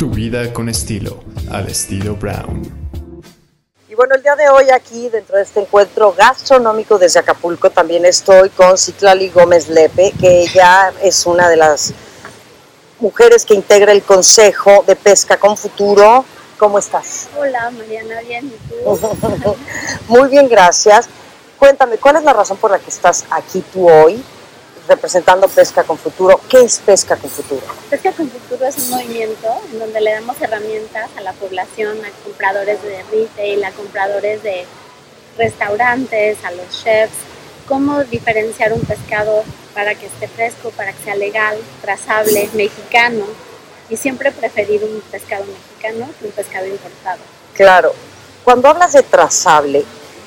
Tu vida con estilo, al estilo Brown. Y bueno, el día de hoy aquí, dentro de este encuentro gastronómico desde Acapulco, también estoy con Citlali Gómez Lepe, que ella es una de las mujeres que integra el Consejo de Pesca con Futuro. ¿Cómo estás? Hola, Mariana, bien, ¿y tú? Muy bien, gracias. Cuéntame, ¿cuál es la razón por la que estás aquí tú hoy representando Pesca con Futuro? ¿Qué es Pesca con Futuro? Pesca con Futuro es un movimiento en donde le damos herramientas a la población, a compradores de retail, a compradores de restaurantes, a los chefs, cómo diferenciar un pescado para que esté fresco, para que sea legal, trazable, mexicano, y siempre preferir un pescado mexicano que un pescado importado. Claro. Cuando hablas de trazable,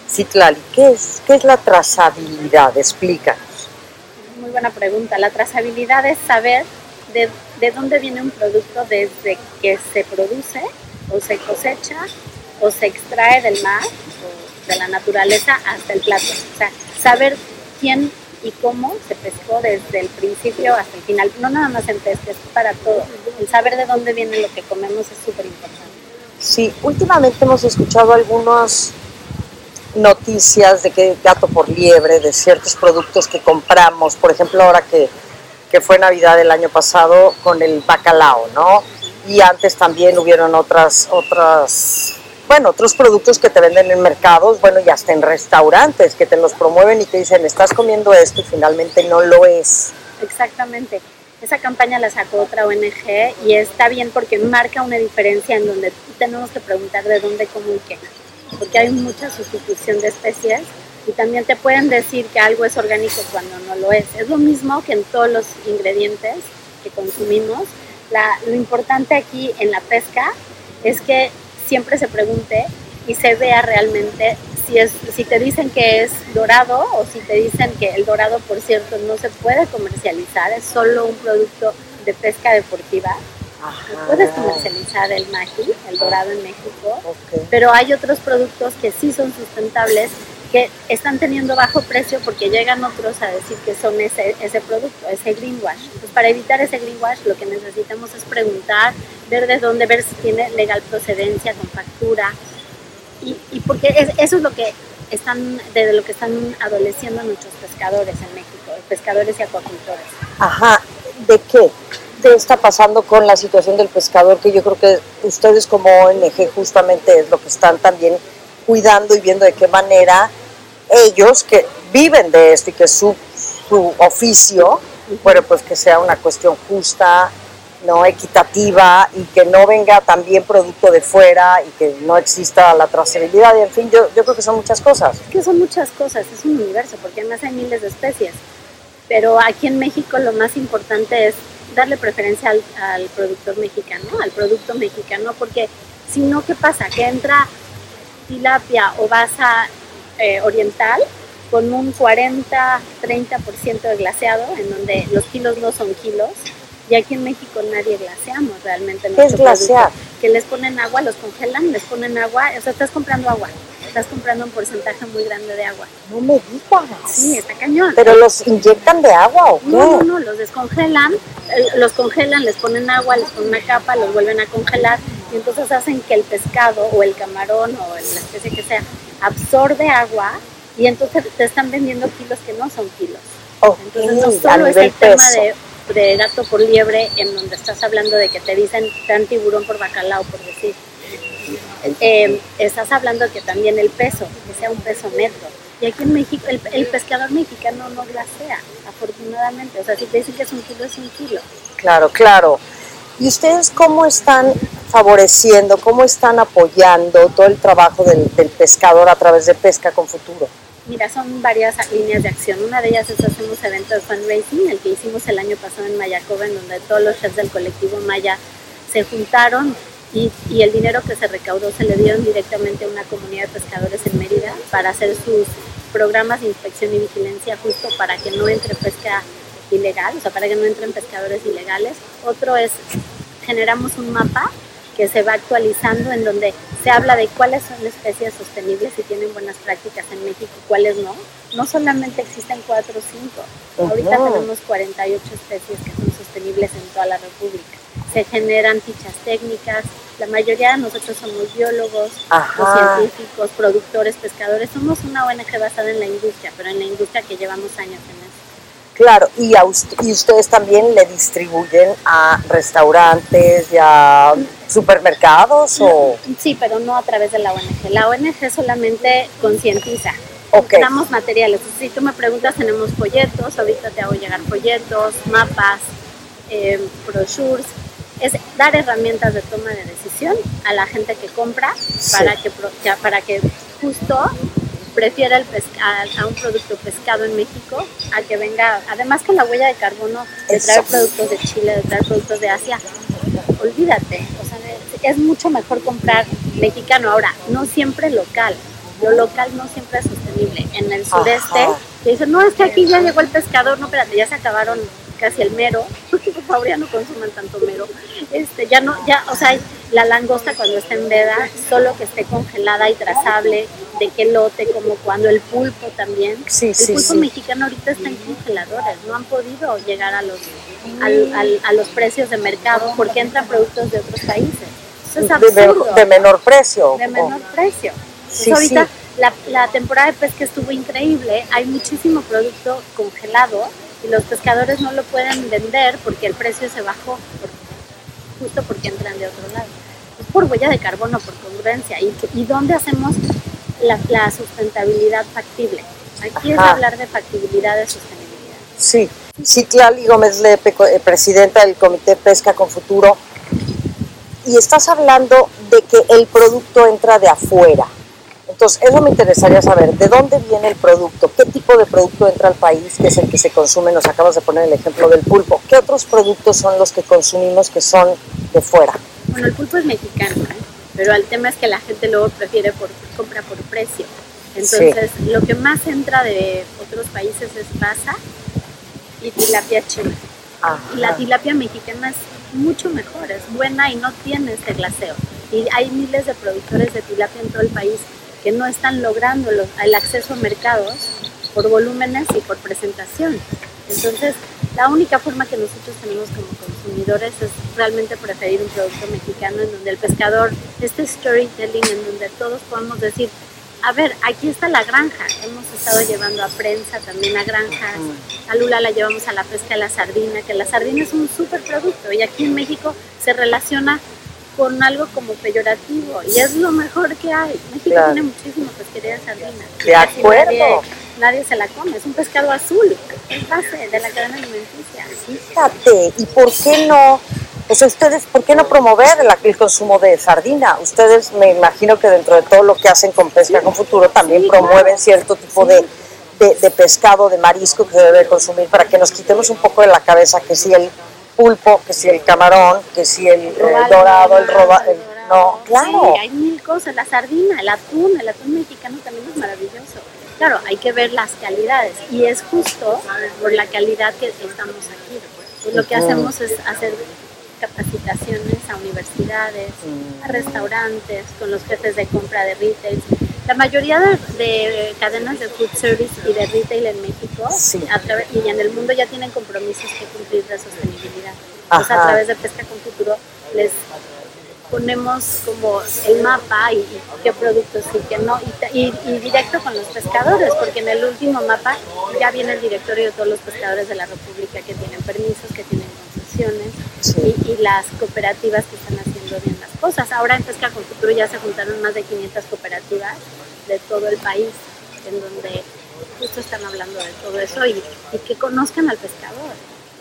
Citlali, ¿qué es, qué es la trazabilidad? Explícanos. Buena pregunta. La trazabilidad es saber de, de dónde viene un producto desde que se produce o se cosecha o se extrae del mar o de la naturaleza hasta el plato. O sea, saber quién y cómo se pescó desde el principio hasta el final. No nada más en pesca, es para todo. El saber de dónde viene lo que comemos es súper importante. Sí, últimamente hemos escuchado algunas noticias de que gato por liebre, de ciertos productos que compramos, por ejemplo ahora que, que fue Navidad el año pasado con el bacalao, ¿no? Y antes también hubieron otras, otras bueno, otros productos que te venden en mercados, bueno, y hasta en restaurantes que te los promueven y te dicen, estás comiendo esto y finalmente no lo es. Exactamente. Esa campaña la sacó otra ONG y está bien porque marca una diferencia en donde tenemos que preguntar de dónde, cómo y qué. Porque hay mucha sustitución de especies y también te pueden decir que algo es orgánico cuando no lo es. Es lo mismo que en todos los ingredientes que consumimos. La, lo importante aquí en la pesca es que siempre se pregunte y se vea realmente si, es, si te dicen que es dorado o si te dicen que el dorado, por cierto, no se puede comercializar, es solo un producto de pesca deportiva. No puedes comercializar el magi, el dorado en México, pero hay otros productos que sí son sustentables que están teniendo bajo precio porque llegan otros a decir que son ese, ese producto, ese greenwash. Entonces, para evitar ese greenwash, lo que necesitamos es preguntar, ver de dónde, ver si tiene legal procedencia, con factura. Y, y porque eso es lo que están, de lo que están adoleciendo nuestros pescadores en México, pescadores y acuacultores. Ajá, ¿de qué? ¿Qué está pasando con la situación del pescador? Que yo creo que ustedes como ONG justamente es lo que están también cuidando y viendo de qué manera ellos que viven de esto y que su, su oficio, bueno, pues que sea una cuestión justa, no equitativa y que no venga también producto de fuera y que no exista la trazabilidad y en fin, yo, yo creo que son muchas cosas. Es que son muchas cosas, es un universo, porque además hay miles de especies, pero aquí en México lo más importante es darle preferencia al, al productor mexicano, al producto mexicano, porque si no, ¿qué pasa? Que entra tilapia o basa eh, oriental con un 40-30% de glaseado, en donde los kilos no son kilos. Y aquí en México nadie glaseamos realmente. ¿Qué es glasear? Que les ponen agua, los congelan, les ponen agua, o sea, estás comprando agua, estás comprando un porcentaje muy grande de agua. No me digas. Sí, está cañón. ¿Pero los inyectan de agua o qué? No, no, no, los descongelan, los congelan, les ponen agua, les ponen una capa, los vuelven a congelar y entonces hacen que el pescado o el camarón o la especie que sea absorbe agua y entonces te están vendiendo kilos que no son kilos. Okay, entonces no solo es el tema de, de, gato por liebre en donde estás hablando de que te dicen tan tiburón por bacalao, por decir. Eh, estás hablando que también el peso, que sea un peso neto. Y aquí en México, el, el, pescador mexicano no glasea, afortunadamente. O sea, si te dicen que es un kilo, es un kilo. Claro, claro. ¿Y ustedes cómo están favoreciendo, cómo están apoyando todo el trabajo del, del, pescador a través de Pesca con Futuro? Mira, son varias líneas de acción. Una de ellas es hacemos eventos de fundraising, el que hicimos el año pasado en Mayacoba, en donde todos los chefs del colectivo Maya se juntaron y, y, el dinero que se recaudó se le dieron directamente a una comunidad de pescadores en Mérida para hacer sus programas de inspección y vigilancia justo para que no entre pesca ilegal, o sea, para que no entren pescadores ilegales. Otro es, generamos un mapa que se va actualizando en donde se habla de cuáles son especies sostenibles y tienen buenas prácticas en México y cuáles no. No solamente existen cuatro o cinco, ahorita tenemos 48 especies que son sostenibles en toda la República. Se generan fichas técnicas. La mayoría de nosotros somos biólogos, Ajá. científicos, productores, pescadores. Somos una ONG basada en la industria, pero en la industria que llevamos años en eso. Claro, y, a ust- y ustedes también le distribuyen a restaurantes y a supermercados o... Sí, pero no a través de la ONG. La ONG solamente concientiza. Ok, Damos materiales. Si tú me preguntas, tenemos folletos. Ahorita te hago llegar folletos, mapas, eh, brochures. Es dar herramientas de toma de decisión a la gente que compra para, que, para que justo prefiera el pesca- a, un producto pescado en México a que venga, además con la huella de carbono de traer productos de Chile, de traer productos de Asia, olvídate, o sea, es mucho mejor comprar mexicano. Ahora, no siempre local, lo local no siempre es sostenible. En el sureste, Ajá. te dicen, no, es que aquí ya llegó el pescador, no, espérate, ya se acabaron casi el mero, favor ya no consuman tanto mero. Este, ya no, ya, o sea, la langosta cuando está en veda, solo que esté congelada y trazable, de qué lote, como cuando el pulpo también. sí, El sí, pulpo sí. mexicano ahorita está en congeladores, no han podido llegar a los, al- al- a los precios de mercado porque entran productos de otros países. Eso es De, me- absurdo. de menor precio. de menor precio. Sí, Entonces, ahorita sí. la, la temporada de pesca estuvo increíble, hay muchísimo producto congelado y los pescadores no lo pueden vender porque el precio se bajó, justo porque entran de otro lado. Es por huella de carbono, por congruencia. ¿Y, y dónde hacemos la, la sustentabilidad factible? Aquí es hablar de factibilidad, de sostenibilidad. Sí, Citlali Gómez Lepe, eh, presidenta del Comité Pesca con Futuro, y estás hablando de que el producto entra de afuera. Entonces, eso me interesaría saber, ¿de dónde viene el producto? ¿Qué tipo de producto entra al país, que es el que se consume? Nos acabas de poner el ejemplo del pulpo. ¿Qué otros productos son los que consumimos que son de fuera? Bueno, el pulpo es mexicano, ¿eh? pero el tema es que la gente luego prefiere por compra por precio. Entonces, lo que más entra de otros países es pasa y tilapia china. Y la Ajá. tilapia mexicana es mucho mejor, es buena y no tiene ese glaseo. Y hay miles de productores de tilapia en todo el país que no están logrando los- el acceso a mercados por volúmenes y por presentación. Entonces, la única forma que nosotros tenemos como consumidores es realmente preferir un producto mexicano en donde el pescador, este storytelling en donde todos podemos decir, a ver, aquí está la granja, hemos estado llevando a prensa también a granjas, a Lula la llevamos a la pesca de la sardina, que la sardina es un súper producto y aquí en México se relaciona con algo como peyorativo y es lo mejor que hay. México Claro. tiene muchísima pesquería de sardina. De acuerdo. Nadie, nadie se la come, es un pescado azul, es base de la cadena alimenticia. Fíjate, ¿y por qué no? O sea, ustedes, ¿por qué no promover el, el consumo de sardina? Ustedes, me imagino que dentro de todo lo que hacen con Pesca con Futuro, también Sí, promueven claro. cierto tipo Sí. de, de- de pescado, de marisco que se debe consumir para que nos quitemos un poco de la cabeza que si el pulpo, que si el camarón, que si el, eh, dorado, el roba, el- no, claro. Sí, hay mil cosas. La sardina, el atún, el atún mexicano también es maravilloso. Claro, hay que ver las calidades y es justo por la calidad que estamos aquí. Pues lo que hacemos es hacer capacitaciones a universidades, a restaurantes, con los jefes de compra de retail. La mayoría de, de cadenas de food service y de retail en México Sí. a través- y en el mundo ya tienen compromisos que cumplir de sostenibilidad. Entonces, a través de Pesca con Futuro les ponemos como el mapa y, y qué productos sí, qué no, y, y- y directo con los pescadores, porque en el último mapa ya viene el directorio de todos los pescadores de la República que tienen permisos, que tienen concesiones Sí. y, y las cooperativas que están haciendo bien las cosas. Ahora en Pesca con Futuro ya se juntaron más de 500 cooperativas de todo el país, en donde justo están hablando de todo eso y, y que conozcan al pescador,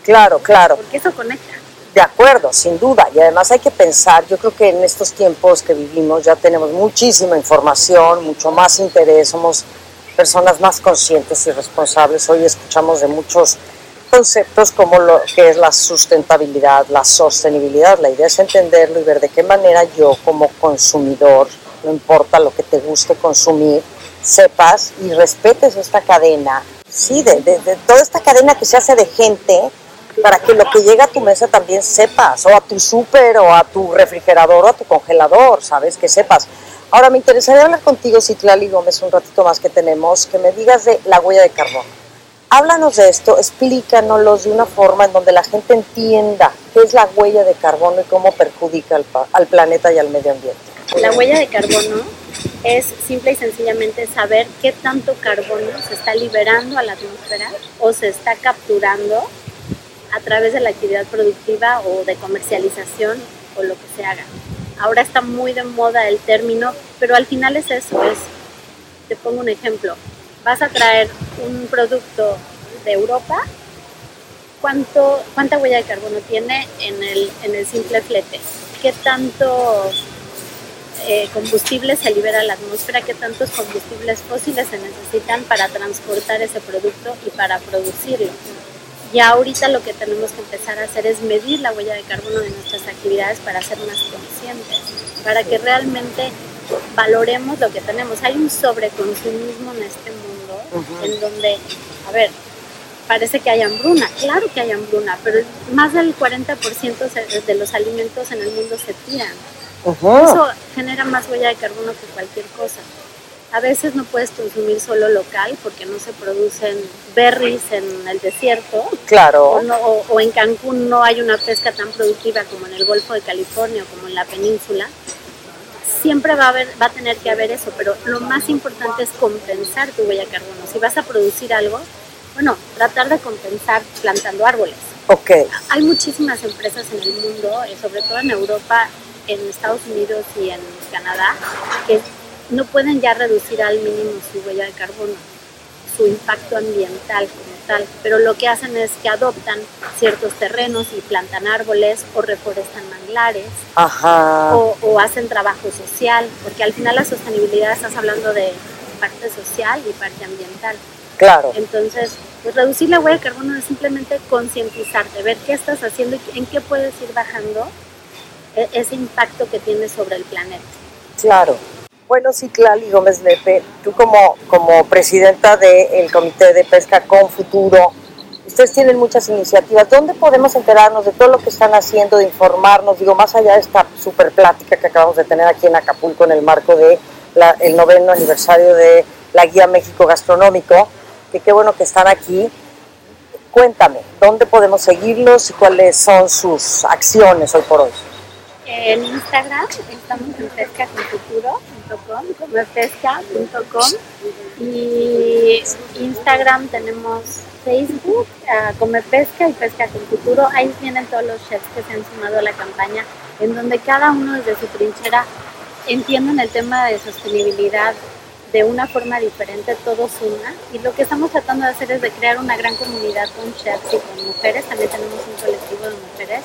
Claro, claro. porque eso conecta. De acuerdo, sin duda. Y además hay que pensar, yo creo que en estos tiempos que vivimos ya tenemos muchísima información, mucho más interés, somos personas más conscientes y responsables. Hoy escuchamos de muchos conceptos como lo que es la sustentabilidad, la sostenibilidad. La idea es entenderlo y ver de qué manera yo como consumidor, no importa lo que te guste consumir, sepas y respetes esta cadena. Sí, de, de- de toda esta cadena que se hace de gente para que lo que llega a tu mesa también sepas, o a tu súper, o a tu refrigerador, o a tu congelador, ¿sabes? Que sepas. Ahora, me interesaría hablar contigo, Citlali Gómez, un ratito más que tenemos, que me digas de la huella de carbono. Háblanos de esto, explícanos de una forma en donde la gente entienda qué es la huella de carbono y cómo perjudica al, al planeta y al medio ambiente. La huella de carbono es simple y sencillamente saber qué tanto carbono se está liberando a la atmósfera o se está capturando a través de la actividad productiva o de comercialización o lo que se haga. Ahora está muy de moda el término, pero al final es eso, es, te pongo un ejemplo, vas a traer un producto de Europa, ¿cuánto, ¿cuánta huella de carbono tiene en el, en el simple flete? ¿Qué tanto eh, combustible se libera a la atmósfera? ¿Qué tantos combustibles fósiles se necesitan para transportar ese producto y para producirlo? Y ahorita lo que tenemos que empezar a hacer es medir la huella de carbono de nuestras actividades para ser más conscientes, para que realmente valoremos lo que tenemos. Hay un sobreconsumismo en este mundo en donde, a ver, parece que hay hambruna, claro que hay hambruna, pero más del 40% de los alimentos en el mundo se tiran. Eso genera más huella de carbono que cualquier cosa. A veces no puedes consumir solo local porque no se producen berries en el desierto. Claro. O, en Cancún no hay una pesca tan productiva como en el Golfo de California o como en la península. Siempre va a, haber, va a tener que haber eso, pero lo más importante es compensar tu huella de carbono. Si vas a producir algo, bueno, tratar de compensar plantando árboles. Ok. Hay muchísimas empresas en el mundo, eh, sobre todo en Europa, en Estados Unidos y en Canadá, que no pueden ya reducir al mínimo su huella de carbono, su impacto ambiental como tal, pero lo que hacen es que adoptan ciertos terrenos y plantan árboles o reforestan manglares O, hacen trabajo social, porque al final la sostenibilidad estás hablando de parte social y parte ambiental. Claro. Entonces, pues reducir la huella de carbono es simplemente concientizarte, ver qué estás haciendo y en qué puedes ir bajando e-, ese impacto que tienes sobre el planeta. Claro. Bueno, Citlali Gómez Lepe, tú como, como presidenta del Comité de Pesca con Futuro, ustedes tienen muchas iniciativas. ¿Dónde podemos enterarnos de todo lo que están haciendo, de informarnos? Digo, más allá de esta super plática que acabamos de tener aquí en Acapulco en el marco del el noveno aniversario de la Guía México Gastronómico, que qué bueno que están aquí. Cuéntame, ¿dónde podemos seguirlos y cuáles son sus acciones hoy por hoy? En Instagram estamos en pescaconfuturo.com, pesca.com y Instagram tenemos Facebook, uh, Come Pesca y Pesca con Futuro. Ahí vienen todos los chefs que se han sumado a la campaña, en donde cada uno desde su trinchera entienden el tema de sostenibilidad de una forma diferente, todos una. Y lo que estamos tratando de hacer es de crear una gran comunidad con chefs y con mujeres. También tenemos un colectivo de mujeres,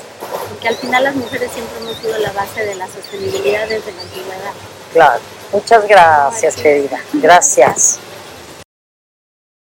porque al final las mujeres siempre hemos sido la base de la sostenibilidad desde la antigüedad. Claro. Muchas gracias, querida. Gracias.